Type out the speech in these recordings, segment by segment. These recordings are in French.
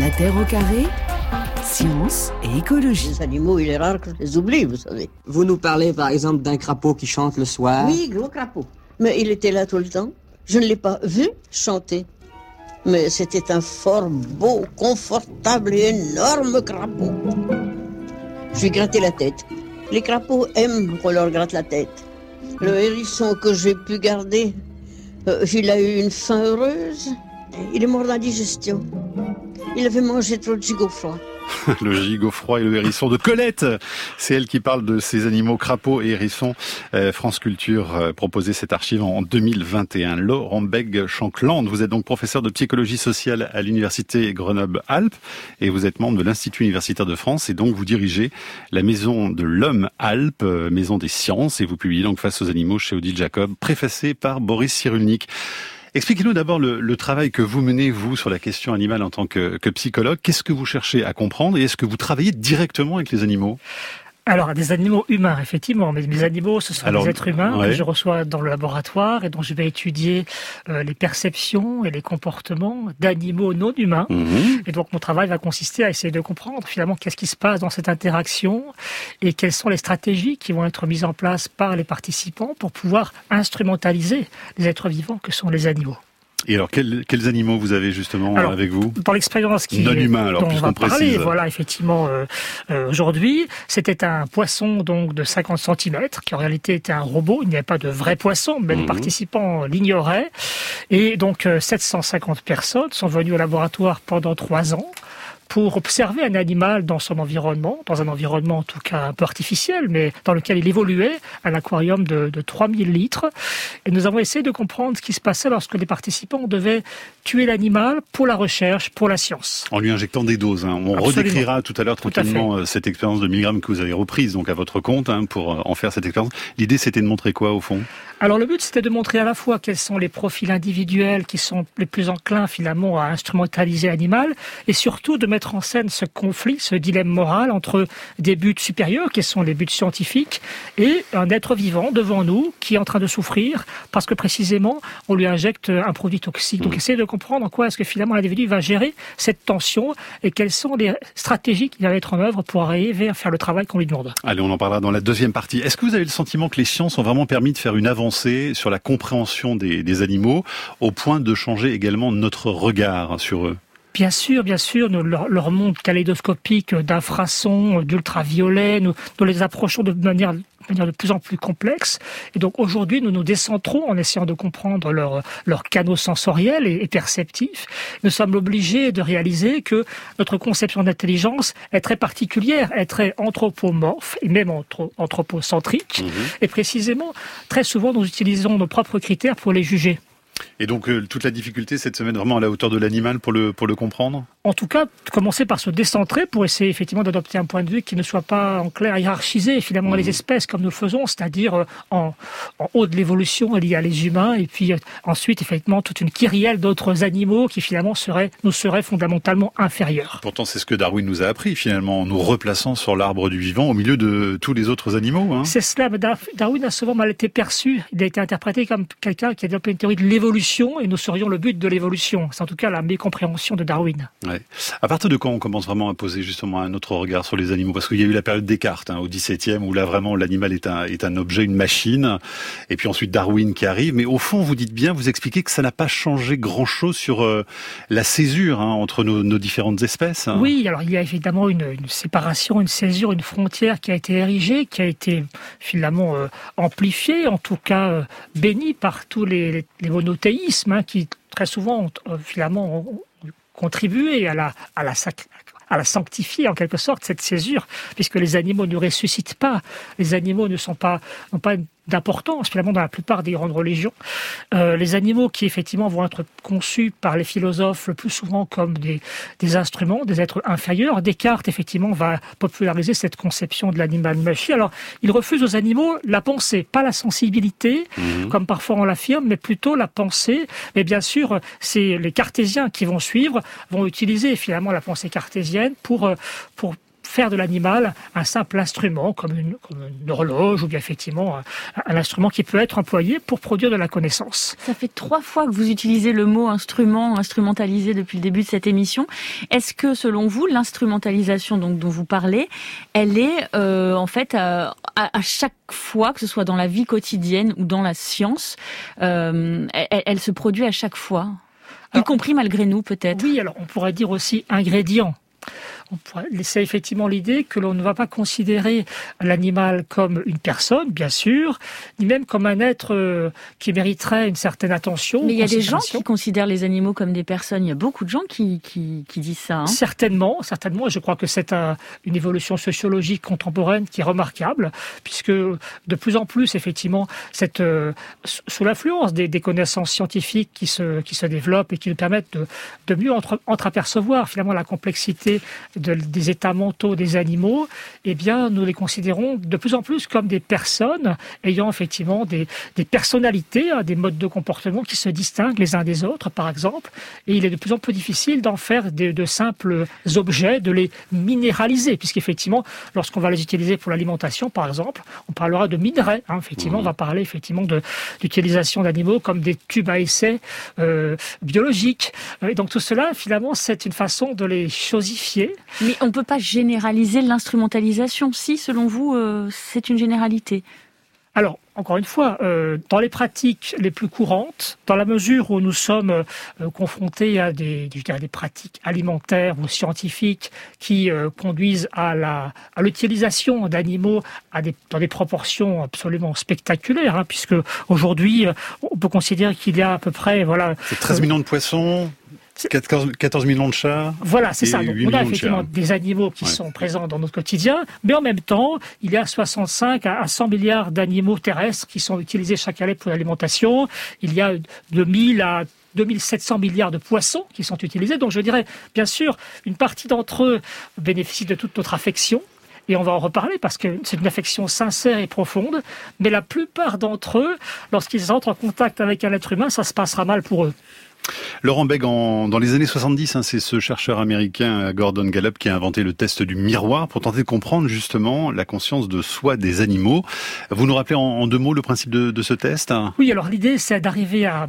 La Terre au carré, science et écologie. Les animaux, il est rare que je les oublie, vous savez. Vous nous parlez par exemple d'un crapaud qui chante le soir Oui, gros crapaud. Mais il était là tout le temps. Je ne l'ai pas vu chanter. Mais c'était un fort beau, confortable et énorme crapaud. Je lui grattais la tête. Les crapauds aiment qu'on leur gratte la tête. Le hérisson que j'ai pu garder, euh, il a eu une faim heureuse. Il est mort d'indigestion. Il avait mangé trop de gigot froid. le gigot froid et le hérisson de Colette. C'est elle qui parle de ces animaux crapauds et hérissons. Euh, France Culture euh, proposait cette archive en 2021. Laurent Beg Chancland, vous êtes donc professeur de psychologie sociale à l'université Grenoble-Alpes et vous êtes membre de l'Institut universitaire de France et donc vous dirigez la maison de l'homme Alpes, euh, maison des sciences et vous publiez donc Face aux animaux chez Odile Jacob, préfacé par Boris Cyrulnik. Expliquez-nous d'abord le, travail que vous menez, vous, sur la question animale en tant que, psychologue. Qu'est-ce que vous cherchez à comprendre et est-ce que vous travaillez directement avec les animaux? Alors, des animaux humains, effectivement, mais mes animaux, ce sont des êtres humains que je reçois dans le laboratoire et dont je vais étudier euh, les perceptions et les comportements d'animaux non humains. Mhm. Et donc, mon travail va consister à essayer de comprendre finalement qu'est-ce qui se passe dans cette interaction et quelles sont les stratégies qui vont être mises en place par les participants pour pouvoir instrumentaliser les êtres vivants que sont les animaux. Et alors, quels, quels, animaux vous avez justement avec vous? Dans l'expérience qui non humain, alors dont on va parler, voilà, effectivement, euh, euh, aujourd'hui, c'était un poisson donc de 50 cm qui en réalité était un robot. Il n'y avait pas de vrai poisson, mais les mhm. participants l'ignoraient. Et donc, 750 euh, personnes sont venues au laboratoire pendant trois ans pour observer un animal dans son environnement, dans un environnement en tout cas un peu artificiel, mais dans lequel il évoluait, un aquarium de, de 3000 litres. Et nous avons essayé de comprendre ce qui se passait lorsque les participants devaient tuer l'animal pour la recherche, pour la science. En lui injectant des doses. Hein. On redécrira tout à l'heure tranquillement euh, cette expérience de milligrammes que vous avez reprise donc à votre compte hein, pour euh, en faire cette expérience. L'idée c'était de montrer quoi au fond? Alors le but, c'était de montrer à la fois quels sont les profils individuels qui sont les plus enclins finalement à instrumentaliser l'animal, et surtout de mettre en scène ce conflit, ce dilemme moral entre des buts supérieurs, qui sont les buts scientifiques, et un être vivant devant nous qui est en train de souffrir parce que précisément on lui injecte un produit toxique. Donc mmh. essayer de comprendre en quoi est-ce que finalement l'individu va gérer cette tension et quelles sont les stratégies qu'il va mettre en œuvre pour arriver à faire le travail qu'on lui demande. Allez, on en parlera dans la deuxième partie. Est-ce que vous avez le sentiment que les sciences ont vraiment permis de faire une avancée sur la compréhension des, animaux, au point de changer également notre regard sur eux. Bien sûr, bien sûr, leur, leur monde kaléidoscopique d'infrasons, d'ultraviolets, nous, nous les approchons de manière manière de plus en plus complexe. Et donc aujourd'hui, nous nous décentrons en essayant de comprendre leurs leur canaux sensoriels et, perceptifs. Nous sommes obligés de réaliser que notre conception d'intelligence est très particulière, est très anthropomorphe et même anthropocentrique. Mhm. Et précisément, très souvent, nous utilisons nos propres critères pour les juger. Et donc euh, toute la difficulté, c'est de se mettre vraiment à la hauteur de l'animal pour le, pour le comprendre En tout cas, commencer par se décentrer pour essayer effectivement d'adopter un point de vue qui ne soit pas en clair hiérarchisé finalement les mmh. espèces comme nous faisons, c'est-à-dire euh, en, en, haut de l'évolution il y a les humains et puis euh, ensuite effectivement toute une kyrielle d'autres animaux qui finalement seraient, nous seraient fondamentalement inférieurs. Pourtant c'est ce que Darwin nous a appris finalement en nous replaçant sur l'arbre du vivant au milieu de tous les autres animaux. Hein. C'est cela, mais Darwin a souvent mal été perçu, il a été interprété comme quelqu'un qui a développé une théorie de l'évolution et nous serions le but de l'évolution. C'est en tout cas la mécompréhension de Darwin. Ouais. À partir de quand on commence vraiment à poser justement un autre regard sur les animaux? Parce qu'il y a eu la période Descartes hein, au XVIIe où là vraiment l'animal est un, est un objet, une machine. Et puis ensuite Darwin qui arrive. Mais au fond, vous dites bien, vous expliquez que ça n'a pas changé grand-chose sur euh, la césure hein, entre nos, nos, différentes espèces. Hein. Oui, alors il y a évidemment une, une, séparation, une césure, une frontière qui a été érigée, qui a été finalement euh, amplifiée, en tout cas euh, bénie par tous les, les, les Hein, qui très souvent ont, finalement ont contribué à la, à la, à la sanctifier en quelque sorte cette césure, puisque les animaux ne ressuscitent pas, les animaux ne sont pas d'importance finalement dans la plupart des grandes religions. Euh, les animaux qui effectivement vont être conçus par les philosophes le plus souvent comme des, des instruments, des êtres inférieurs. Descartes effectivement va populariser cette conception de l'animal machine. Alors il refuse aux animaux la pensée, pas la sensibilité mhm. comme parfois on l'affirme, mais plutôt la pensée. Mais bien sûr, c'est les cartésiens qui vont suivre, vont utiliser finalement la pensée cartésienne pour pour faire de l'animal un simple instrument, comme une, comme une, horloge ou bien effectivement un, un, instrument qui peut être employé pour produire de la connaissance. Ça fait trois fois que vous utilisez le mot instrument, instrumentalisé depuis le début de cette émission. Est-ce que, selon vous, l'instrumentalisation donc dont vous parlez, elle est euh, en fait à, à, chaque fois, que ce soit dans la vie quotidienne ou dans la science, euh, elle, elle, se produit à chaque fois, y compris malgré nous peut-être? Oui, alors on pourrait dire aussi ingrédient laisser effectivement l'idée que l'on ne va pas considérer l'animal comme une personne, bien sûr, ni même comme un être euh, qui mériterait une certaine attention. Mais il y a des gens qui considèrent les animaux comme des personnes. Il y a beaucoup de gens qui, qui, qui disent ça. Hein. Certainement, certainement. Je crois que c'est un, une évolution sociologique contemporaine qui est remarquable, puisque de plus en plus, effectivement, cette, euh, sous l'influence des, des, connaissances scientifiques qui se, qui se développent et qui nous permettent de, de mieux entre, entreapercevoir finalement la complexité des états mentaux des animaux, eh bien, nous les considérons de plus en plus comme des personnes ayant effectivement des, des personnalités, hein, des modes de comportement qui se distinguent les uns des autres, par exemple. Et il est de plus en plus difficile d'en faire de, de, simples objets, de les minéraliser, puisqu'effectivement, lorsqu'on va les utiliser pour l'alimentation, par exemple, on parlera de minerais. Hein, effectivement, on va parler effectivement d'utilisation d'animaux comme des tubes à essai euh, biologiques. Et donc tout cela, finalement, c'est une façon de les chosifier, mais on ne peut pas généraliser l'instrumentalisation. Si, selon vous, euh, c'est une généralité alors, encore une fois, euh, dans les pratiques les plus courantes, dans la mesure où nous sommes euh, confrontés à des, des, pratiques alimentaires ou scientifiques qui euh, conduisent à la à l'utilisation d'animaux à des, dans des proportions absolument spectaculaires, hein, puisque aujourd'hui, on peut considérer qu'il y a à peu près voilà 13 millions de poissons, 14 millions de chats. Voilà, c'est ça. Donc, on a effectivement des animaux qui sont présents dans notre quotidien, mais en même temps, il y a 65 à 100 milliards d'animaux terrestres qui sont utilisés chaque année pour l'alimentation. Il y a de 1000 à 2700 milliards de poissons qui sont utilisés. Donc je dirais, bien sûr, une partie d'entre eux bénéficient de toute notre affection, et on va en reparler parce que c'est une affection sincère et profonde, mais la plupart d'entre eux, lorsqu'ils entrent en contact avec un être humain, ça se passera mal pour eux. Laurent Begg, dans les années 70, hein, c'est ce chercheur américain Gordon Gallup qui a inventé le test du miroir pour tenter de comprendre justement la conscience de soi des animaux. Vous nous rappelez en, deux mots le principe de ce test? Oui, alors l'idée c'est d'arriver à,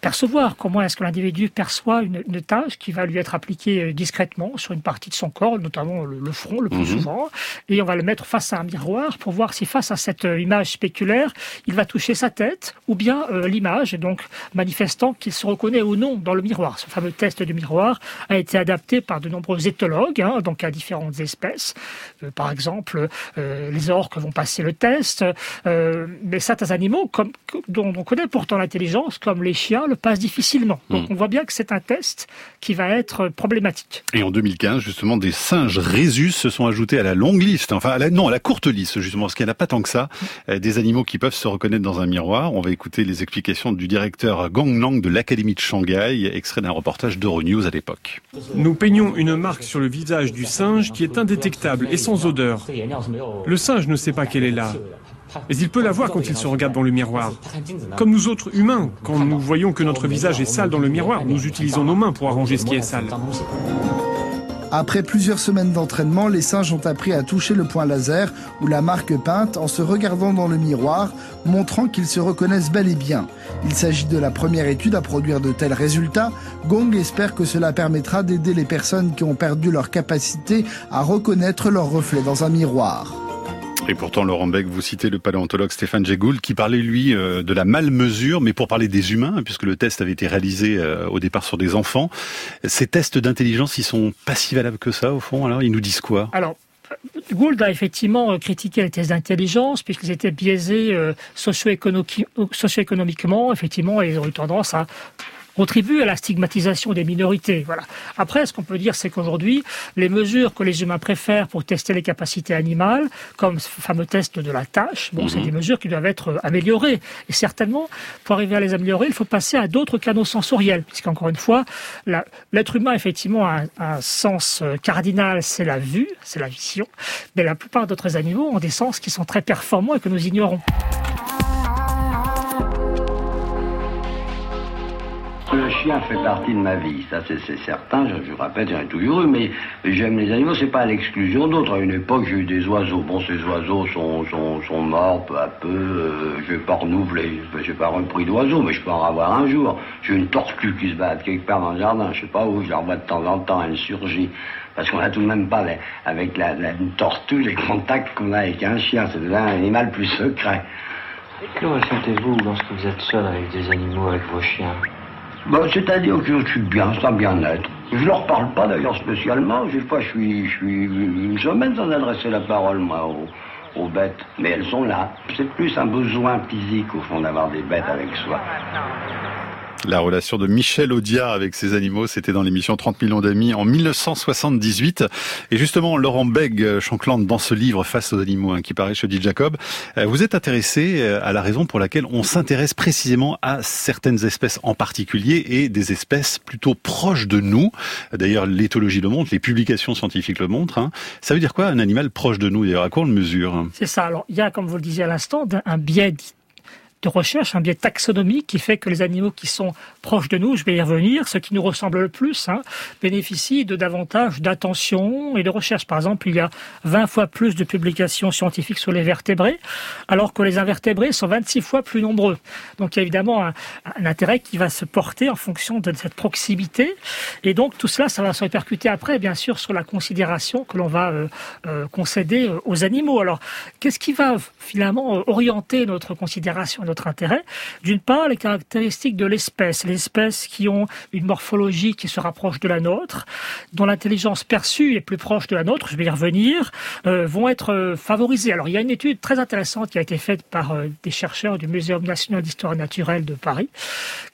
percevoir comment est-ce que l'individu perçoit une, une, tâche qui va lui être appliquée euh, discrètement sur une partie de son corps, notamment le, front le plus mhm. souvent, et on va le mettre face à un miroir pour voir si face à cette euh, image spéculaire, il va toucher sa tête ou bien euh, l'image, donc manifestant qu'il se reconnaît ou non dans le miroir. Ce fameux test du miroir a été adapté par de nombreux éthologues, hein, donc à différentes espèces. Euh, par exemple, euh, les orques vont passer le test, mais certains animaux comme, dont on connaît pourtant l'intelligence, comme les chiens, le passe difficilement. Donc hmm. on voit bien que c'est un test qui va être problématique. Et en 2015, justement, des singes rhésus se sont ajoutés à la longue liste, enfin à la, non, à la courte liste justement, parce qu'il n'y en a pas tant que ça, euh, des animaux qui peuvent se reconnaître dans un miroir. On va écouter les explications du directeur Gong Nang de l'Académie de Shanghai, extrait d'un reportage d'Euronews à l'époque. Nous peignons une marque sur le visage du singe qui est indétectable et sans odeur. Le singe ne sait pas qu'elle est là. Mais il peut la voir quand il se regarde dans le miroir. Comme nous autres humains, quand nous voyons que notre visage est sale dans le miroir, nous utilisons nos mains pour arranger ce qui est sale. Après plusieurs semaines d'entraînement, les singes ont appris à toucher le point laser ou la marque peinte en se regardant dans le miroir, montrant qu'ils se reconnaissent bel et bien. Il s'agit de la première étude à produire de tels résultats. Gong espère que cela permettra d'aider les personnes qui ont perdu leur capacité à reconnaître leur reflet dans un miroir. Et pourtant, Laurent Beck, vous citez le paléontologue Stéphane Jégoul qui parlait, lui, euh, de la malmesure, mais pour parler des humains, puisque le test avait été réalisé euh, au départ sur des enfants. Ces tests d'intelligence, ils sont pas si valables que ça, au fond, alors ils nous disent quoi? Alors, Gould a effectivement euh, critiqué les tests d'intelligence puisqu'ils étaient biaisés socio-économiquement, effectivement, ils ont eu tendance à contribue à la stigmatisation des minorités. Voilà. Après, ce qu'on peut dire, c'est qu'aujourd'hui, les mesures que les humains préfèrent pour tester les capacités animales, comme ce fameux test de la tâche, bon, c'est mhm. des mesures qui doivent être euh, améliorées. Et certainement, pour arriver à les améliorer, il faut passer à d'autres canaux sensoriels, puisqu'encore une fois, l'être humain, effectivement, a un, sens euh, cardinal, c'est la vue, c'est la vision, mais la plupart d'autres animaux ont des sens qui sont très performants et que nous ignorons. Le chien fait partie de ma vie, ça c'est certain, je, je répète, j'en ai toujours eu, mais j'aime les animaux, c'est pas à l'exclusion d'autres. À une époque, j'ai eu des oiseaux. Bon, ces oiseaux sont, sont, sont morts peu à peu, euh, je vais pas renouveler, j'ai pas repris d'oiseaux, mais je peux en avoir un jour. J'ai une tortue qui se bat quelque part dans le jardin, je sais pas où, je la revois de temps en temps, elle surgit. Parce qu'on a tout de même pas, avec la, une tortue, les contacts qu'on a avec un chien, c'est un animal plus secret. Que ressentez-vous lorsque vous êtes seul avec des animaux, avec vos chiens? Bon, c'est-à-dire que je suis bien, ça bien-être. Je leur parle pas d'ailleurs spécialement. Des fois, je suis, je suis une semaine sans adresser la parole, moi, aux, aux bêtes. Mais elles sont là. C'est plus un besoin physique, au fond, d'avoir des bêtes avec soi. La relation de Michel Audiard avec ses animaux, c'était dans l'émission 30 millions d'amis en 1978. Et justement, Laurent Beg, Chancland, dans ce livre Face aux animaux, hein, qui paraît chez Dit Jacob, euh, vous êtes intéressé euh, à la raison pour laquelle on s'intéresse précisément à certaines espèces en particulier et des espèces plutôt proches de nous. D'ailleurs, l'éthologie le montre, les publications scientifiques le montrent. Hein. Ça veut dire quoi un animal proche de nous? D'ailleurs, à quoi on le mesure? C'est ça. Alors, il y a, comme vous le disiez à l'instant, un biais de recherche, un biais taxonomique qui fait que les animaux qui sont proches de nous, je vais y revenir, ceux qui nous ressemblent le plus, hein, bénéficient de davantage d'attention et de recherche. Par exemple, il y a 20 fois plus de publications scientifiques sur les vertébrés, alors que les invertébrés sont 26 fois plus nombreux. Donc il y a évidemment un, intérêt qui va se porter en fonction de cette proximité. Et donc tout cela, ça va se répercuter après, bien sûr, sur la considération que l'on va euh, euh, concéder euh, aux animaux. Alors, qu'est-ce qui va finalement orienter notre considération notre intérêt. D'une part, les caractéristiques de l'espèce, les espèces qui ont une morphologie qui se rapproche de la nôtre, dont l'intelligence perçue est plus proche de la nôtre, je vais y revenir, euh, vont être euh, favorisées. Alors, il y a une étude très intéressante qui a été faite par euh, des chercheurs du Muséum national d'histoire naturelle de Paris,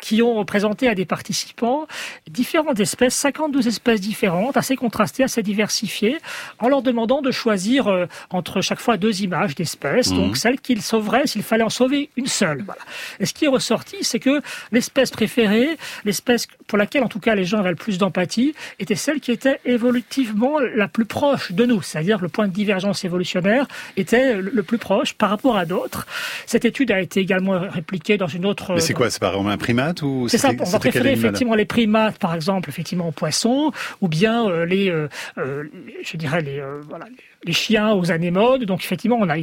qui ont présenté à des participants différentes espèces, 52 espèces différentes, assez contrastées, assez diversifiées, en leur demandant de choisir entre chaque fois deux images d'espèces, mmh. donc celles qu'ils sauveraient s'il fallait en sauver une seule. Et ce qui est ressorti, c'est que l'espèce préférée, l'espèce pour laquelle en tout cas les gens avaient le plus d'empathie, était celle qui était évolutivement la plus proche de nous, c'est-à-dire le point de divergence évolutionnaire était le plus proche par rapport à d'autres. Cette étude a été également répliquée dans une autre. Mais c'est quoi C'est par exemple un primate ou C'est ça. On va préférer effectivement les primates, par exemple, effectivement aux poissons, ou bien euh, les, euh, euh, je dirais les, voilà, les chiens aux anémones. Donc effectivement, on a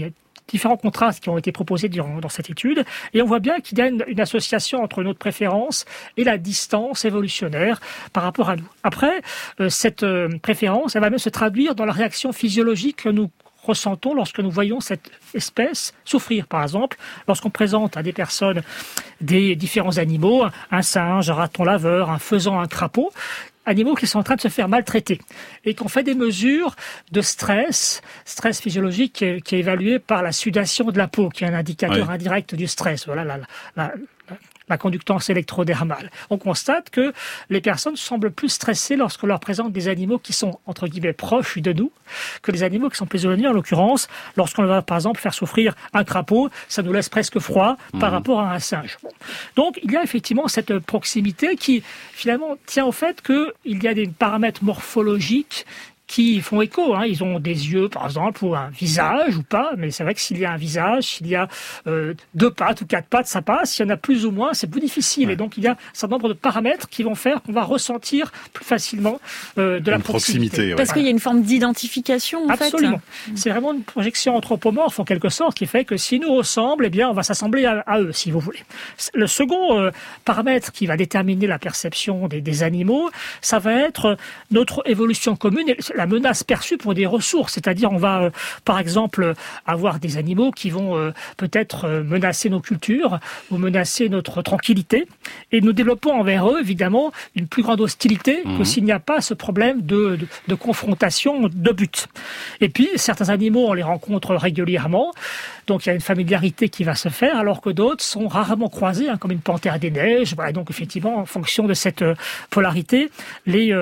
différents contrastes qui ont été proposés dans cette étude, et on voit bien qu'il y a une, association entre notre préférence et la distance évolutionnaire par rapport à nous. Après, euh, cette euh, préférence, elle va même se traduire dans la réaction physiologique que nous ressentons lorsque nous voyons cette espèce souffrir. Par exemple, lorsqu'on présente à des personnes des différents animaux, un singe, un raton laveur, un faisan, un crapaud, animaux qui sont en train de se faire maltraiter et qu'on fait des mesures de stress, stress physiologique qui est, évalué par la sudation de la peau, qui est un indicateur indirect du stress. Voilà la, la, la conductance électrodermale. On constate que les personnes semblent plus stressées lorsqu'on leur présente des animaux qui sont, entre guillemets, proches de nous, que les animaux qui sont plus éloignés. En l'occurrence, lorsqu'on va, par exemple, faire souffrir un crapaud, ça nous laisse presque froid par mhm. rapport à un singe. Donc, il y a effectivement cette proximité qui, finalement, tient au fait qu'il y a des paramètres morphologiques qui font écho. Hein. Ils ont des yeux, par exemple, ou un visage ou pas. Mais c'est vrai que s'il y a un visage, s'il y a euh, deux pattes ou quatre pattes, ça passe. S'il y en a plus ou moins, c'est plus difficile. Et donc, il y a un certain nombre de paramètres qui vont faire qu'on va ressentir plus facilement euh, de la proximité. Parce qu'il y a une forme d'identification, en Absolument. C'est vraiment une projection anthropomorphe, en quelque sorte, qui fait que si nous ressemblent, eh bien, on va s'assembler à, eux, si vous voulez. Le second euh, paramètre qui va déterminer la perception des, des, animaux, ça va être notre évolution commune. Et la menace perçue pour des ressources. C'est-à-dire, on va, euh, par exemple, avoir des animaux qui vont euh, peut-être euh, menacer nos cultures ou menacer notre tranquillité. Et nous développons envers eux, évidemment, une plus grande hostilité que mhm. s'il n'y a pas ce problème de, de, confrontation de but. Et puis, certains animaux, on les rencontre régulièrement. Donc, il y a une familiarité qui va se faire, alors que d'autres sont rarement croisés, hein, comme une panthère des neiges. Voilà, donc, effectivement, en fonction de cette polarité, les,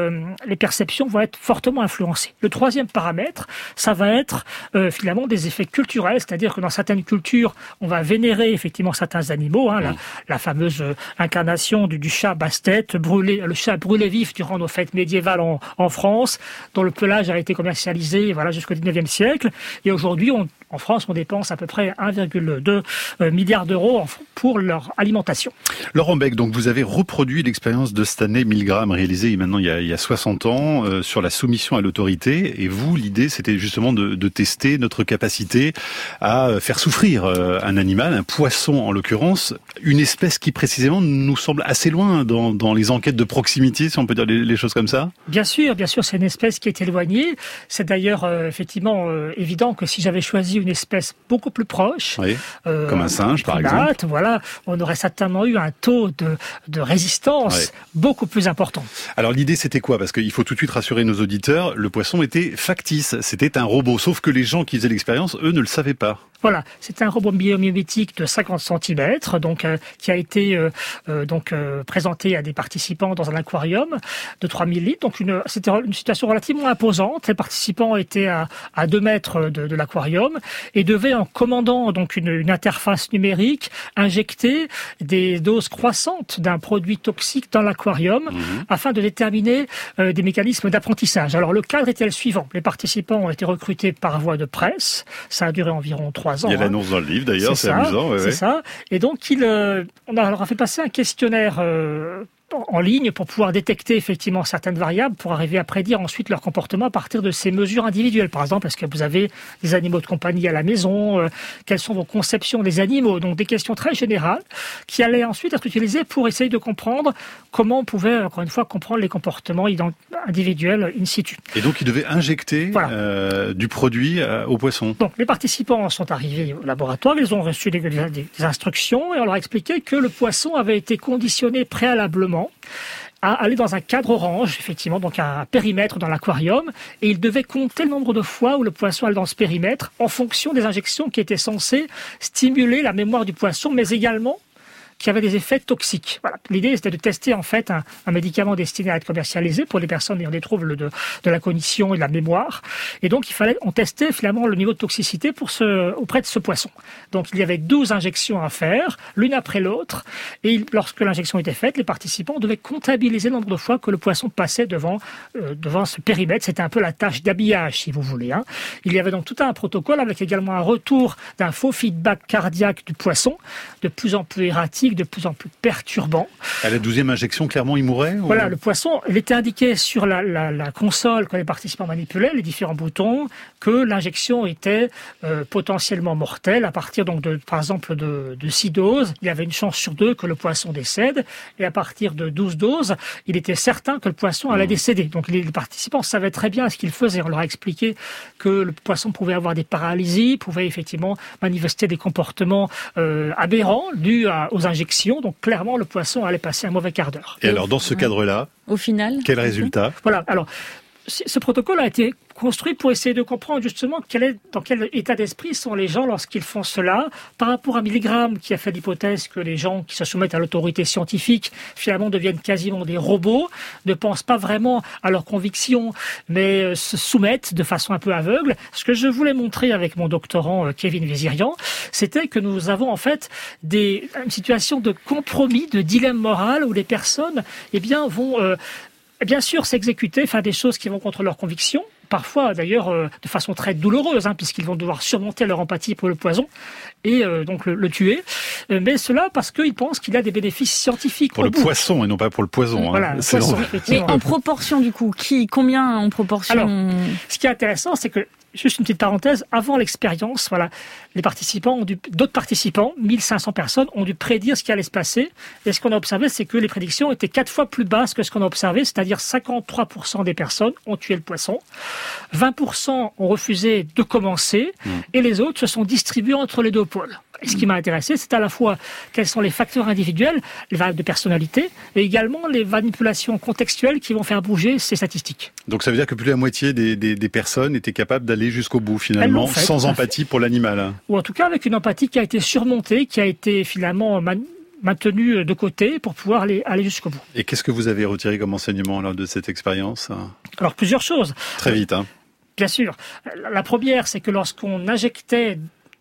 les perceptions vont être fortement influencées le troisième paramètre, ça va être euh, finalement des effets culturels, c'est-à-dire que dans certaines cultures, on va vénérer effectivement certains animaux, hein, la, fameuse euh, incarnation du, chat basse-tête, brûlé, le chat brûlé vif durant nos fêtes médiévales en, France, dont le pelage a été commercialisé voilà, jusqu'au 19e siècle. Et aujourd'hui, en France, on dépense à peu près 1,2 euh, milliard d'euros pour leur alimentation. Laurent Beck, donc vous avez reproduit l'expérience de Stanley Milgram réalisée maintenant il y a, il y a 60 ans euh, sur la soumission à l'autorité. Et vous, l'idée, c'était justement de, de, tester notre capacité à faire souffrir euh, un animal, un poisson en l'occurrence, une espèce qui précisément nous semble assez loin dans, dans les enquêtes de proximité, si on peut dire les, les choses comme ça. Bien sûr, bien sûr, c'est une espèce qui est éloignée. C'est d'ailleurs euh, effectivement euh, évident que si j'avais choisi une espèce beaucoup plus proche, oui, comme un singe par exemple, voilà, on aurait certainement eu un taux de, de résistance oui. beaucoup plus important. Alors l'idée c'était quoi? Parce qu'il faut tout de suite rassurer nos auditeurs, le poisson était factice, c'était un robot, sauf que les gens qui faisaient l'expérience, eux, ne le savaient pas. Voilà, c'est un robot biomimétique de 50 cm, donc euh, qui a été euh, euh, donc présenté à des participants dans un aquarium de 3000 litres. Donc une c'était une situation relativement imposante. Les participants étaient à, à 2 mètres de, de l'aquarium et devaient, en commandant donc une, une interface numérique, injecter des doses croissantes d'un produit toxique dans l'aquarium mmh. afin de déterminer des mécanismes d'apprentissage. Alors le cadre était le suivant les participants ont été recrutés par voie de presse. Ça a duré environ 3 il y a l'annonce hein. dans le livre d'ailleurs, c'est amusant. Ouais, c'est ouais. ça. Et donc, il, euh, on a, leur a fait passer un questionnaire euh, en ligne pour pouvoir détecter effectivement certaines variables pour arriver à prédire ensuite leur comportement à partir de ces mesures individuelles. Par exemple, est-ce que vous avez des animaux de compagnie à la maison euh, Quelles sont vos conceptions des animaux? Donc des questions très générales qui allaient ensuite être utilisées pour essayer de comprendre comment on pouvait, encore une fois, comprendre les comportements individuels in situ. Et donc ils devaient injecter voilà. euh, du produit euh, aux poissons. Donc les participants sont arrivés au laboratoire, ils ont reçu des, des, des instructions et on leur a expliqué que le poisson avait été conditionné préalablement à aller dans un cadre orange, effectivement, donc un périmètre dans l'aquarium, et il devait compter le nombre de fois où le poisson allait dans ce périmètre en fonction des injections qui étaient censées stimuler la mémoire du poisson, mais également qui avait des effets toxiques. L'idée, c'était de tester en fait un, médicament destiné à être commercialisé pour les personnes ayant des troubles de, de, la cognition et de la mémoire. Et donc, il fallait, on testait finalement le niveau de toxicité pour ce, auprès de ce poisson. Donc, il y avait 12 injections à faire, l'une après l'autre. Et lorsque l'injection était faite, les participants devaient comptabiliser le nombre de fois que le poisson passait devant, euh, devant ce périmètre. C'était un peu la tâche d'habillage, si vous voulez. Hein. Il y avait donc tout un protocole avec également un retour d'un faux feedback cardiaque du poisson, de plus en plus erratique de plus en plus perturbant. À la douzième injection, clairement, il mourait ou... Voilà, le poisson, il était indiqué sur la, la, la, console quand les participants manipulaient les différents boutons que l'injection était euh, potentiellement mortelle à partir donc de, par exemple, de, de 6 doses. Il y avait une chance sur deux que le poisson décède et à partir de 12 doses, il était certain que le poisson allait mmh. décéder. Donc les, les participants savaient très bien ce qu'ils faisaient. On leur a expliqué que le poisson pouvait avoir des paralysies, pouvait effectivement manifester des comportements euh, aberrants dus à, aux injections donc clairement, le poisson allait passer un mauvais quart d'heure. Et alors, dans ce cadre-là, au final, quel résultat? Voilà. Alors, ce protocole a été construit pour essayer de comprendre justement quel est, dans quel état d'esprit sont les gens lorsqu'ils font cela, par rapport à Milgram qui a fait l'hypothèse que les gens qui se soumettent à l'autorité scientifique finalement deviennent quasiment des robots, ne pensent pas vraiment à leurs convictions, mais euh, se soumettent de façon un peu aveugle. Ce que je voulais montrer avec mon doctorant euh, Kevin Vézirian, c'était que nous avons en fait des, une situation de compromis, de dilemme moral où les personnes eh bien, vont euh, bien sûr s'exécuter, faire des choses qui vont contre leurs convictions, parfois d'ailleurs euh, de façon très douloureuse, hein, puisqu'ils vont devoir surmonter leur empathie pour le poison et euh, donc le, le tuer. Euh, mais cela parce qu'ils pensent qu'il a des bénéfices scientifiques. Pour le bout. poisson et non pas pour le poison. Voilà, hein. le poisson, mais en proportion du coup, qui, combien en proportion Alors, ce qui est intéressant, c'est que Juste une petite parenthèse, avant l'expérience, voilà, les participants ont dû, d'autres participants, 1500 personnes, ont dû prédire ce qui allait se passer. Et ce qu'on a observé, c'est que les prédictions étaient quatre fois plus basses que ce qu'on a observé, c'est-à-dire 53% des personnes ont tué le poisson, 20% ont refusé de commencer, mmh. et les autres se sont distribués entre les deux pôles. Ce qui m'a intéressé, c'est à la fois quels sont les facteurs individuels, les variables de personnalité, et également les manipulations contextuelles qui vont faire bouger ces statistiques. Donc ça veut dire que plus de la moitié des, des, des personnes étaient capables d'aller jusqu'au bout finalement, fait, sans empathie pour l'animal. Ou en tout cas avec une empathie qui a été surmontée, qui a été finalement maintenue de côté pour pouvoir aller, aller jusqu'au bout. Et qu'est-ce que vous avez retiré comme enseignement lors de cette expérience Alors plusieurs choses. Très vite, hein Bien sûr. La première, c'est que lorsqu'on injectait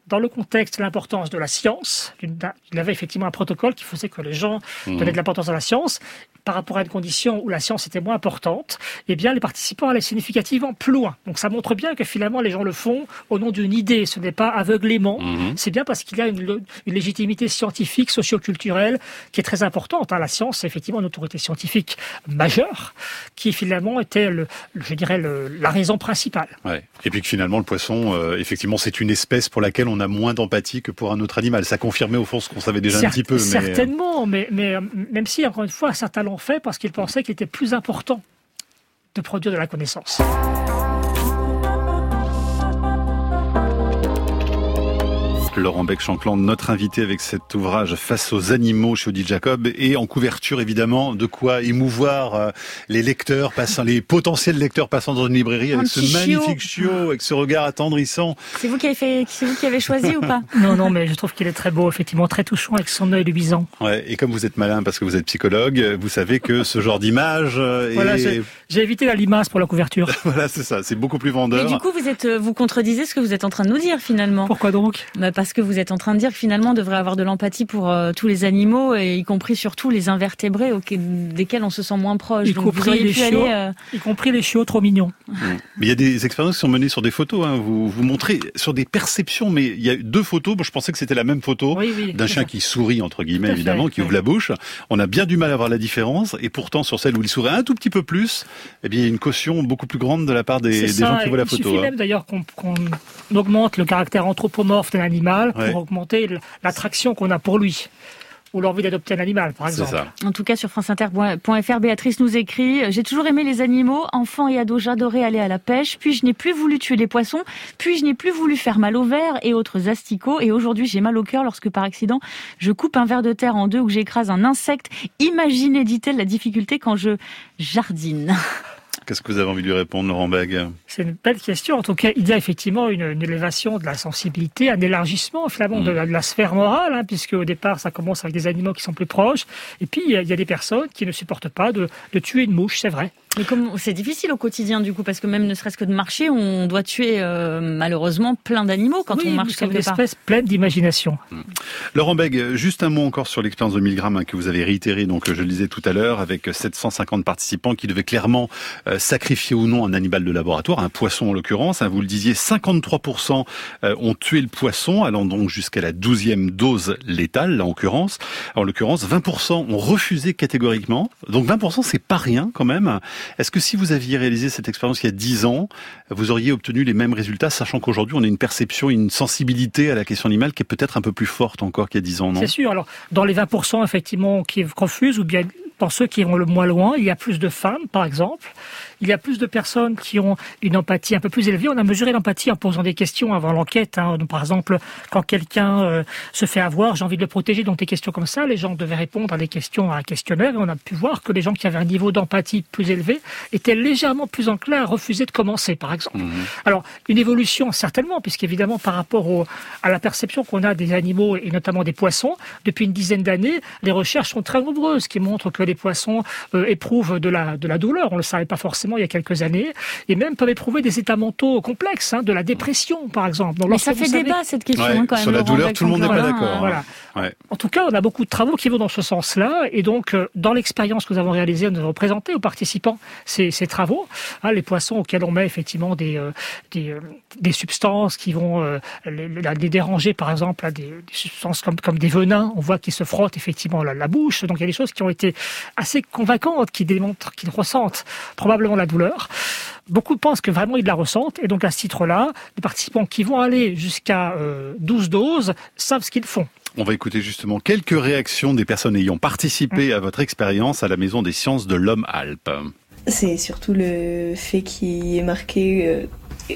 dans le contexte de l'importance de la science, il y avait effectivement un protocole qui faisait que les gens donnaient de l'importance à la science. Par rapport à une condition où la science était moins importante, eh bien, les participants allaient significativement plus loin. Donc, ça montre bien que finalement, les gens le font au nom d'une idée. Ce n'est pas aveuglément. Mhm. C'est bien parce qu'il y a une, une légitimité scientifique, socioculturelle, qui est très importante. hein. La science, c'est effectivement une autorité scientifique majeure, qui finalement était, le, je dirais, le- la raison principale. Ouais. Et puis que finalement, le poisson, euh, effectivement, c'est une espèce pour laquelle on a moins d'empathie que pour un autre animal. Ça confirmait au fond ce qu'on savait déjà un petit peu. Mais... euh, Certainement, mais, mais euh, même si, encore une fois, certains l'ont fait parce qu'ils pensaient qu'il était plus important de produire de la connaissance. Laurent Beck-Chanclan, notre invité avec cet ouvrage Face aux animaux chez Odile Jacob et en couverture évidemment de quoi émouvoir euh, les lecteurs passant, les potentiels lecteurs passant dans une librairie Un avec ce magnifique chiot. chiot, avec ce regard attendrissant. C'est vous qui avez fait, c'est vous qui avez choisi ou pas? Non, non, mais je trouve qu'il est très beau, effectivement, très touchant avec son œil luisant. Ouais, et comme vous êtes malin parce que vous êtes psychologue, vous savez que ce genre d'image euh, Voilà, j'ai évité la limace pour la couverture. voilà, c'est ça, c'est beaucoup plus Mais vendeur. du coup, vous êtes, euh, vous contredisez ce que vous êtes en train de nous dire finalement. Pourquoi donc? Bah, Parce que vous êtes en train de dire que finalement, on devrait avoir de l'empathie pour euh, tous les animaux, et y compris surtout les invertébrés desquels on se sent moins proche. Y Donc compris les chiots. aller. euh, Y compris les chiots trop mignons. Mais il y a des expériences qui sont menées sur des photos. Hein. Vous vous montrez sur des perceptions, mais il y a eu deux photos. Bon, je pensais que c'était la même photo Oui, oui. d'un chien qui sourit entre guillemets fait, évidemment, qui oui. ouvre la bouche. On a bien du mal à voir la différence, et pourtant sur celle où il sourit un tout petit peu plus, eh bien il y a une caution beaucoup plus grande de la part des, C'est des ça, gens qui voient la il photo. suffit hein. même d'ailleurs qu'on qu'on augmente le caractère anthropomorphe d'un animal Pour augmenter l'attraction qu'on a pour lui. Ou l'envie d'adopter un animal, par exemple. ça. En tout cas, sur franceinter.fr, Béatrice nous écrit « J'ai toujours aimé les animaux. Enfant et ado, j'adorais aller à la pêche. Puis je n'ai plus voulu tuer les poissons. Puis je n'ai plus voulu faire mal aux vers et autres asticots. Et aujourd'hui, j'ai mal au cœur lorsque par accident, je coupe un ver de terre en deux ou que j'écrase un insecte. Imaginez, dit-elle, la difficulté quand je jardine. Qu'est-ce que vous avez envie de lui répondre, Laurent Beg C'est une belle question. En tout cas, il y a effectivement une, une élévation de la sensibilité, un élargissement finalement de, la, de la sphère morale, hein, puisque au départ, ça commence avec des animaux qui sont plus proches. Et puis, il y a, il y a des personnes qui ne supportent pas de, de tuer une mouche, c'est vrai. Mais comme c'est difficile au quotidien du coup, parce que même ne serait-ce que de marcher, on doit tuer euh, malheureusement plein d'animaux quand oui, on marche une quelque part. espèce pleine d'imagination. Laurent Beg, juste un mot encore sur l'expérience de 1000 grammes hein, que vous avez réitéré, donc je le disais tout à l'heure, avec 750 participants qui devaient clairement euh, sacrifier ou non un animal de laboratoire, un poisson en l'occurrence. hein, vous le disiez, 53% euh, ont tué le poisson, allant donc jusqu'à la 12e dose létale, là en l'occurrence. En l'occurrence, 20% ont refusé catégoriquement. Donc 20% c'est pas rien quand même. Est-ce que si vous aviez réalisé cette expérience il y a 10 ans, vous auriez obtenu les mêmes résultats, sachant qu'aujourd'hui on a une perception, une sensibilité à la question animale qui est peut-être un peu plus forte encore qu'il y a 10 ans, non? C'est sûr. Alors, dans les 20% effectivement qui refusent, ou bien dans ceux qui vont le moins loin, il y a plus de femmes, par exemple. Il y a plus de personnes qui ont une empathie un peu plus élevée. On a mesuré l'empathie en posant des questions avant l'enquête. hein. Par exemple, quand quelqu'un euh, se fait avoir, j'ai envie de le protéger. Donc, des questions comme ça, les gens devaient répondre à des questions, à un questionnaire. Et on a pu voir que les gens qui avaient un niveau d'empathie plus élevé étaient légèrement plus enclins à refuser de commencer, par exemple. Alors, une évolution, certainement, puisqu'évidemment, par rapport au, à la perception qu'on a des animaux et notamment des poissons, depuis une dizaine d'années, les recherches sont très nombreuses qui montrent que les poissons euh, éprouvent de la, de la douleur. On ne le savait pas forcément il y a quelques années. Et même peuvent éprouver des états mentaux complexes, hein, de la dépression, par exemple. Donc, Mais ça fait savez- débat cette question Ouais, hein, quand même. sur la douleur, tout le monde n'est pas d'accord. Voilà. Ouais. En tout cas, on a beaucoup de travaux qui vont dans ce sens-là. Et donc, euh, dans l'expérience que nous avons réalisée, nous avons présenté aux participants ces, ces travaux. Hein, les poissons auxquels on met effectivement des, euh, des, euh, des substances qui vont euh, les, déranger, par exemple, des substances comme, comme des venins. On voit qu'ils se frottent effectivement la, la bouche. Donc, il y a des choses qui ont été assez convaincantes, qui démontrent qu'ils ressentent probablement la douleur. Beaucoup pensent que vraiment ils la ressentent. Et donc, à ce titre-là, les participants qui vont aller jusqu'à euh, 12 doses savent ce qu'ils font. On va écouter justement quelques réactions des personnes ayant participé à votre expérience à la Maison des sciences de l'Homme Alpes. C'est surtout le fait qu'il est marqué euh,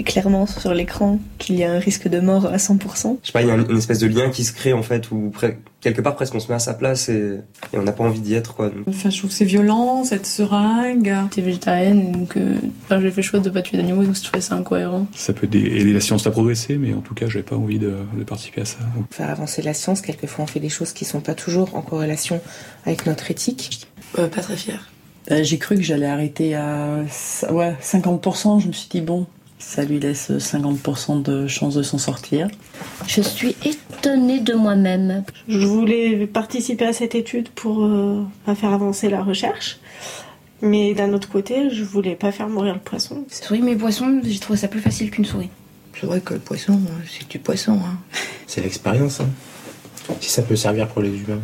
clairement sur l'écran qu'il y a un risque de mort à 100%. Je sais pas, il y a une, une espèce de lien qui se crée en fait, où pre- quelque part presque on se met à sa place et, et on n'a pas envie d'y être quoi. Donc, Enfin, je trouve que c'est violent, cette seringue. J'étais végétarienne, donc euh, enfin, j'ai fait le choix de pas tuer d'animaux, donc je trouvais ça incohérent. Ça peut aider aider la science à progresser, mais en tout cas, j'avais pas envie de, de participer à ça. Faire avancer la science, quelquefois on fait des choses qui sont pas toujours en corrélation avec notre éthique. Euh, pas très fière. Euh, J'ai cru que j'allais arrêter à ouais, 50%. Je me suis dit, bon, Ça lui laisse 50% de chance de s'en sortir. Je suis étonnée de moi-même. Je voulais participer à cette étude pour euh, faire avancer la recherche. Mais d'un autre côté, je voulais pas faire mourir le poisson. Souris mes poissons, j'ai trouvé ça plus facile qu'une souris. C'est vrai que le poisson, c'est du poisson. Hein. C'est l'expérience. Hein. Si ça peut servir pour les humains.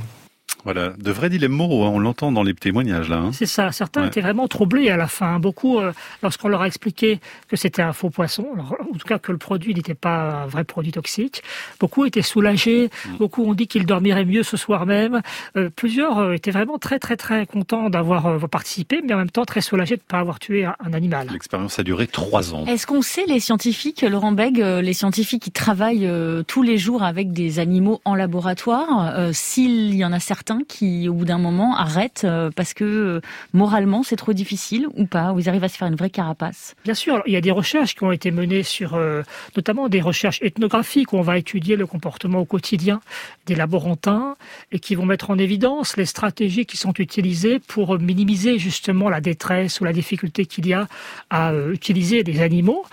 Voilà, de vrais dilemmes moraux, hein, on l'entend dans les témoignages là. Hein. C'est ça, certains étaient vraiment troublés à la fin. Beaucoup, euh, lorsqu'on leur a expliqué que c'était un faux poisson, en tout cas que le produit n'était pas un vrai produit toxique, beaucoup étaient soulagés, mm. beaucoup ont dit qu'ils dormiraient mieux ce soir même. Euh, plusieurs euh, étaient vraiment très très très contents d'avoir participé, mais en même temps très soulagés de ne pas avoir tué un, animal. L'expérience a duré trois ans. Est-ce qu'on sait, les scientifiques, Laurent Beg, les scientifiques qui travaillent tous les jours avec des animaux en laboratoire, s'il y en a certains qui, au bout d'un moment, arrêtent euh, parce que euh, moralement c'est trop difficile ou pas, ou ils arrivent à se faire une vraie carapace Bien sûr, il y a des recherches qui ont été menées sur, euh, notamment des recherches ethnographiques où on va étudier le comportement au quotidien des laborantins et qui vont mettre en évidence les stratégies qui sont utilisées pour minimiser justement la détresse ou la difficulté qu'il y a à utiliser des animaux.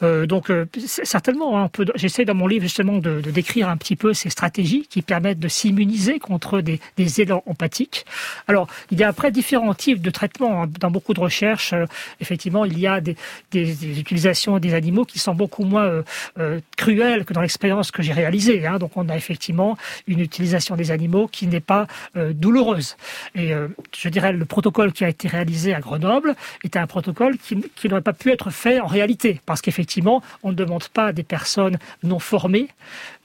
donc certainement, hein, j'essaie dans mon livre justement de, décrire un petit peu ces stratégies qui permettent de s'immuniser contre des, des élans empathiques. Alors, il y a après différents types de traitements. Hein. Dans beaucoup de recherches, euh, effectivement, il y a des, utilisations des animaux qui sont beaucoup moins euh, euh, cruelles que dans l'expérience que j'ai réalisée. Hein. Donc, on a effectivement une utilisation des animaux qui n'est pas douloureuse. Et je dirais, le protocole qui a été réalisé à Grenoble était un protocole qui, qui n'aurait pas pu être fait en réalité, parce qu'effectivement, on ne demande pas à des personnes non formées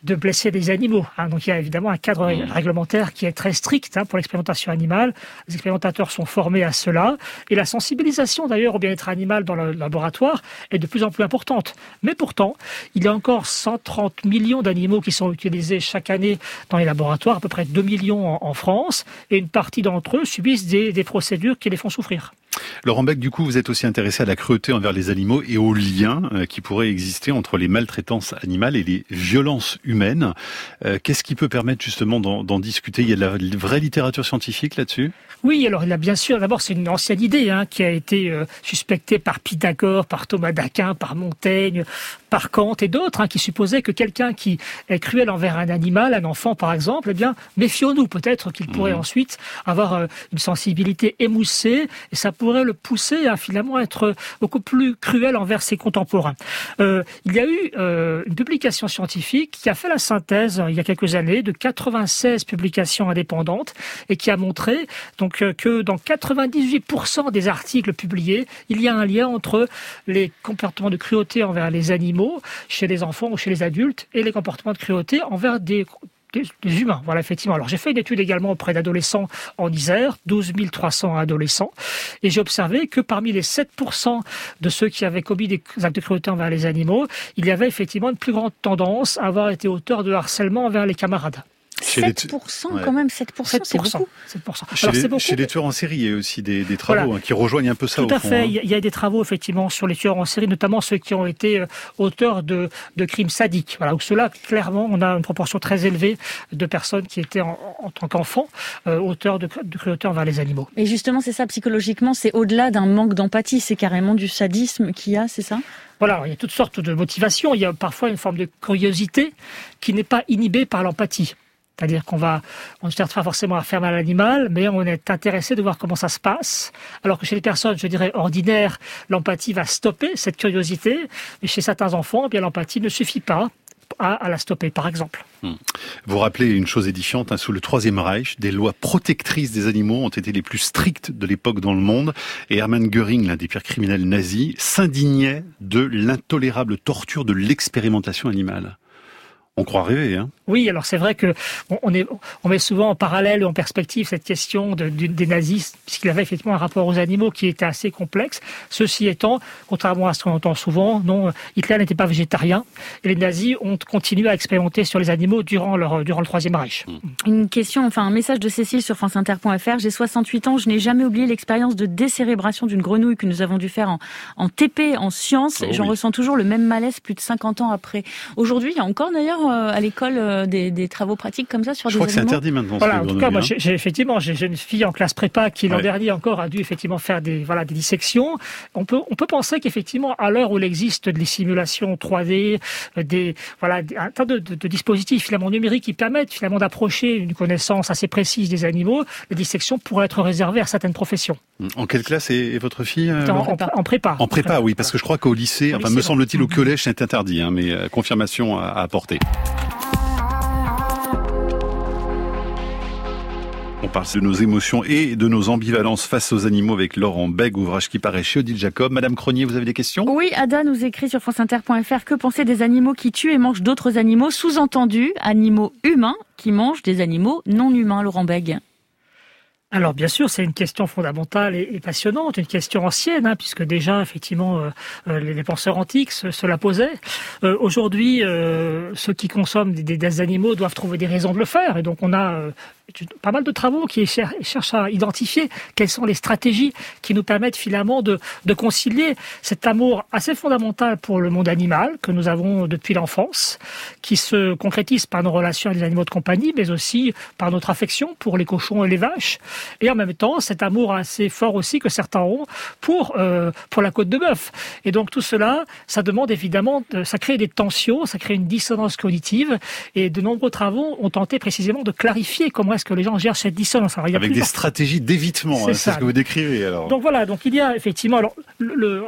de blesser des animaux. Hein. Donc il y a évidemment un cadre mmh. réglementaire qui est très strict hein, pour l'expérimentation animale. Les expérimentateurs sont formés à cela et la sensibilisation d'ailleurs au bien-être animal dans le laboratoire est de plus en plus importante. Mais pourtant, il y a encore 130 millions d'animaux qui sont utilisés chaque année dans les laboratoires, à peu près 2 millions en, France, et une partie d'entre eux subissent des procédures qui les font souffrir. Laurent Beck, du coup, vous êtes aussi intéressé à la cruauté envers les animaux et aux liens euh, qui pourraient exister entre les maltraitances animales et les violences humaines. Euh, qu'est-ce qui peut permettre justement d'en discuter? Il y a de la vraie littérature scientifique là-dessus? Oui, alors il a bien sûr, d'abord c'est une ancienne idée hein, qui a été euh, suspectée par Pythagore, par Thomas d'Aquin, par Montaigne, par Kant et d'autres, hein, qui supposaient que quelqu'un qui est cruel envers un animal, un enfant par exemple, eh bien, méfions-nous, peut-être qu'il pourrait mmh. ensuite avoir une sensibilité émoussée et ça pourrait pourrait le pousser à finalement être beaucoup plus cruel envers ses contemporains. Euh, il y a eu euh, une publication scientifique qui a fait la synthèse il y a quelques années de 96 publications indépendantes et qui a montré donc euh, que dans 98% des articles publiés, il y a un lien entre les comportements de cruauté envers les animaux chez les enfants ou chez les adultes et les comportements de cruauté envers des des, humains. Voilà, effectivement. Alors, j'ai fait une étude également auprès d'adolescents en Isère, 12 300 adolescents, et j'ai observé que parmi les 7% de ceux qui avaient commis des actes de cruauté envers les animaux, il y avait effectivement une plus grande tendance à avoir été auteur de harcèlement envers les camarades. 7% quand même, 7%, c'est beaucoup. 7%. Chez, les, chez, les, tueurs en série, il y a aussi des, des travaux hein, qui rejoignent un peu ça. Tout à fait, hein. il y a des travaux effectivement sur les tueurs en série, notamment ceux qui ont été euh, auteurs de, de crimes sadiques. Voilà, où cela, clairement, on a une proportion très élevée de personnes qui étaient en, tant qu'enfants euh, auteurs de, de cruauté envers les animaux. Et justement, c'est ça, psychologiquement, c'est au-delà d'un manque d'empathie, c'est carrément du sadisme qu'il y a, c'est ça? Voilà, il y a toutes sortes de motivations. Il y a parfois une forme de curiosité qui n'est pas inhibée par l'empathie. C'est-à-dire qu'on va, on ne cherche pas forcément à faire mal à l'animal, mais on est intéressé de voir comment ça se passe. Alors que chez les personnes, je dirais, ordinaires, l'empathie va stopper cette curiosité. Mais chez certains enfants, eh bien, l'empathie ne suffit pas à, la stopper, par exemple. Hmm. Vous rappelez une chose édifiante, hein, sous le Troisième Reich, des lois protectrices des animaux ont été les plus strictes de l'époque dans le monde, et Hermann Göring, l'un des pires criminels nazis, s'indignait de l'intolérable torture de l'expérimentation animale. On croit rêver, hein Oui, alors c'est vrai que on, est, on met souvent en parallèle ou en perspective cette question de, des nazis, puisqu'il avait effectivement un rapport aux animaux qui était assez complexe. Ceci étant, contrairement à ce qu'on entend souvent, non, Hitler n'était pas végétarien et les nazis ont continué à expérimenter sur les animaux durant leur durant le Troisième Reich. Hmm. Une question, enfin un message de Cécile sur franceinter.fr. J'ai 68 ans, je n'ai jamais oublié l'expérience de décérébration d'une grenouille que nous avons dû faire en, en TP, en sciences. Oh J'en ressens toujours le même malaise plus de 50 ans après. Aujourd'hui, il y a encore d'ailleurs euh, à l'école euh, des, des travaux pratiques comme ça sur Je des crois que c'est interdit maintenant. Voilà, en tout cas, moi, hein. effectivement, j'ai une fille en classe prépa qui l'an Ouais. dernier encore a dû effectivement faire des voilà des dissections. On peut on peut penser qu'effectivement, à l'heure où il existe des simulations 3D, euh, des voilà des- un tas de, de- de dispositifs finalement numériques qui permettent finalement d'approcher une connaissance assez précise des animaux, les dissections pourraient être réservées à certaines professions. En quelle classe est, est votre fille euh, En, Laurent en- en prépa. En prépa, oui, parce que je crois qu'au lycée, Au enfin, lycée, me semble-t-il, au collège, c'est interdit, hein, mais euh, confirmation à, à apporter. On parle de nos émotions et de nos ambivalences face aux animaux avec Laurent Beg, ouvrage qui paraît chez Odile Jacob. Madame Cronier, vous avez des questions? Oui, Ada nous écrit sur franceinter.fr que penser des animaux qui tuent et mangent d'autres animaux, sous-entendu animaux humains qui mangent des animaux non humains, Laurent Beg. Alors bien sûr, c'est une question fondamentale et, passionnante, une question ancienne, hein, puisque déjà effectivement euh, euh, les, penseurs antiques se, la posaient. Euh, Aujourd'hui, ceux qui consomment des, des- des animaux doivent trouver des raisons de le faire, et donc on a pas mal de travaux qui cher- cherchent à identifier quelles sont les stratégies qui nous permettent finalement de, concilier cet amour assez fondamental pour le monde animal que nous avons depuis l'enfance, qui se concrétise par nos relations avec les animaux de compagnie, mais aussi par notre affection pour les cochons et les vaches, et en même temps cet amour assez fort aussi que certains ont pour euh, pour la côte de bœuf. Et donc tout cela, ça demande évidemment, de- ça crée des tensions, ça crée une dissonance cognitive, et de nombreux travaux ont tenté précisément de clarifier comment est-ce que les gens gèrent cette dissonance. Alors, il y a Avec des stratégies d'évitement, C'est hein, ce que vous décrivez alors. donc voilà, donc il y a effectivement alors le-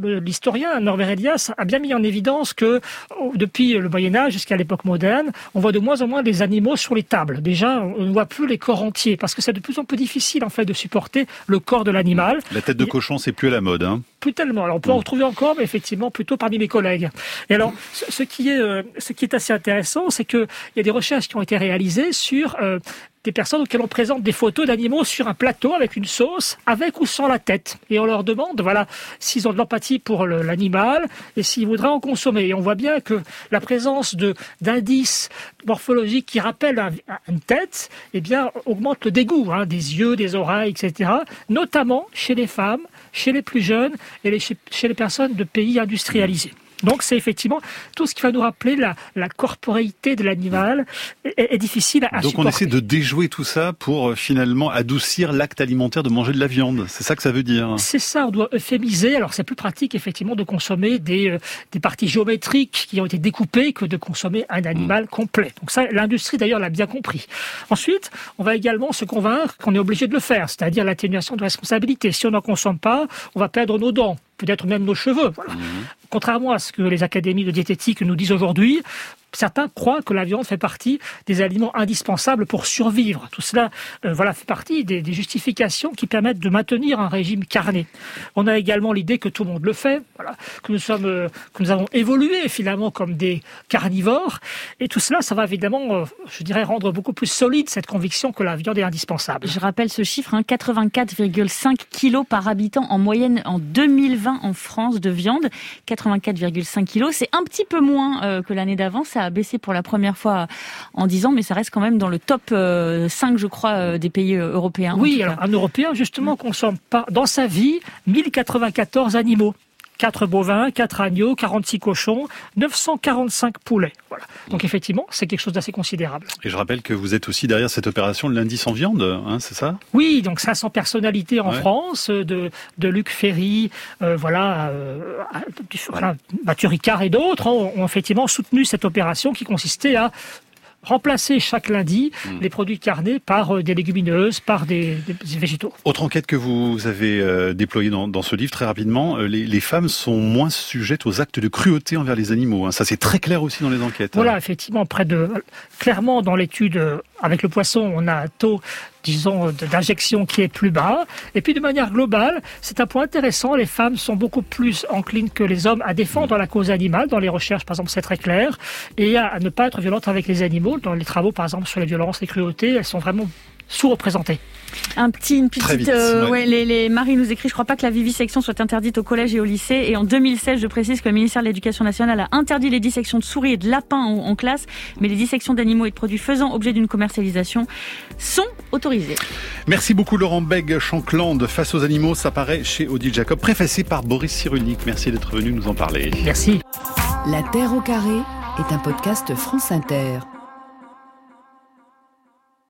L'historien Norbert Elias a bien mis en évidence que oh, depuis le Moyen Âge jusqu'à l'époque moderne, on voit de moins en moins des animaux sur les tables. Déjà, on ne voit plus les corps entiers parce que c'est de plus en plus difficile en fait de supporter le corps de l'animal. La tête de cochon, c'est plus à la mode. Hein. Plus tellement. Alors on peut en retrouver encore, mais effectivement plutôt parmi mes collègues. Et alors, ce, ce qui est euh, ce qui est assez intéressant, c'est que il y a des recherches qui ont été réalisées sur euh, des personnes auxquelles on présente des photos d'animaux sur un plateau avec une sauce, avec ou sans la tête. Et on leur demande, voilà, s'ils ont de l'empathie pour l'animal et s'ils voudraient en consommer. Et on voit bien que la présence d'indices morphologiques qui rappellent un- une tête, eh bien, augmente le dégoût, hein, des yeux, des oreilles, etc. Notamment chez les femmes, chez les plus jeunes et les- chez les personnes de pays industrialisés. Donc c'est effectivement tout ce qui va nous rappeler la, la corporéité de l'animal est, est difficile à Donc on essaie de déjouer tout ça pour euh, finalement adoucir l'acte alimentaire de manger de la viande. C'est ça que ça veut dire. C'est ça, on doit euphémiser. Alors c'est plus pratique effectivement de consommer des, euh, des parties géométriques qui ont été découpées que de consommer un animal complet. Donc ça, l'industrie d'ailleurs l'a bien compris. Ensuite, on va également se convaincre qu'on est obligé de le faire, c'est-à-dire l'atténuation de responsabilité. Si on n'en consomme pas, on va perdre nos dents, peut-être même nos cheveux. Voilà. Contrairement à ce que les académies de diététique nous disent aujourd'hui, certains croient que la viande fait partie des aliments indispensables pour survivre. Tout cela, euh, voilà, fait partie des, justifications qui permettent de maintenir un régime carné. On a également l'idée que tout le monde le fait, voilà, que nous sommes, euh, que nous avons évolué finalement comme des carnivores, et tout cela, ça va évidemment, euh, je dirais, rendre beaucoup plus solide cette conviction que la viande est indispensable. Je rappelle ce chiffre, hein, 84,5 kilos par habitant en moyenne en 2020 en France de viande. 84,5 kilos, c'est un petit peu moins que l'année d'avant. A baissé pour la première fois en 10 ans, mais ça reste quand même dans le top euh, 5, je crois, euh, des pays euh, européens. en Oui, alors un Européen, justement, consomme pas, dans sa vie 1094 animaux. 4 bovins, 4 agneaux, 46 cochons, 945 poulets. Voilà. Donc effectivement, c'est quelque chose d'assez considérable. Et je rappelle que vous êtes aussi derrière cette opération de lundi sans viande, hein, c'est ça? Oui, donc 500 personnalités en Ouais. France, de, de Luc Ferry, euh, voilà, euh, voilà, Mathieu Ricard et d'autres ont, ont effectivement soutenu cette opération qui consistait à remplacer chaque lundi Hmm. les produits carnés par euh, des légumineuses, par des, des végétaux. Autre enquête que vous avez euh, déployée dans, dans ce livre très rapidement, euh, les, les femmes sont moins sujettes aux actes de cruauté envers les animaux. hein. Ça c'est très clair aussi dans les enquêtes. Voilà, hein. effectivement, près de clairement dans l'étude avec le poisson, on a un taux, disons, d'injection qui est plus bas. Et puis de manière globale, c'est un point intéressant. Les femmes sont beaucoup plus enclines que les hommes à défendre la cause animale. Dans les recherches, par exemple, c'est très clair, et à, ne pas être violentes avec les animaux. Dans les travaux, par exemple, sur les violences, les cruautés, elles sont vraiment sous-représentées. Un petit, une petite, vite, euh, ouais. ouais, les, les Marie nous écrit, je crois pas que la vivisection soit interdite au collège et au lycée. Et en 2016, je précise que le ministère de l'Éducation nationale a interdit les dissections de souris et de lapins en, en classe, mais les dissections d'animaux et de produits faisant objet d'une commercialisation sont autorisées. Merci beaucoup Laurent Beg, Chancland, Face aux animaux, ça paraît chez Odile Jacob, préfacé par Boris Cyrulnik. Merci d'être venu nous en parler. Merci. La Terre au carré est un podcast France Inter.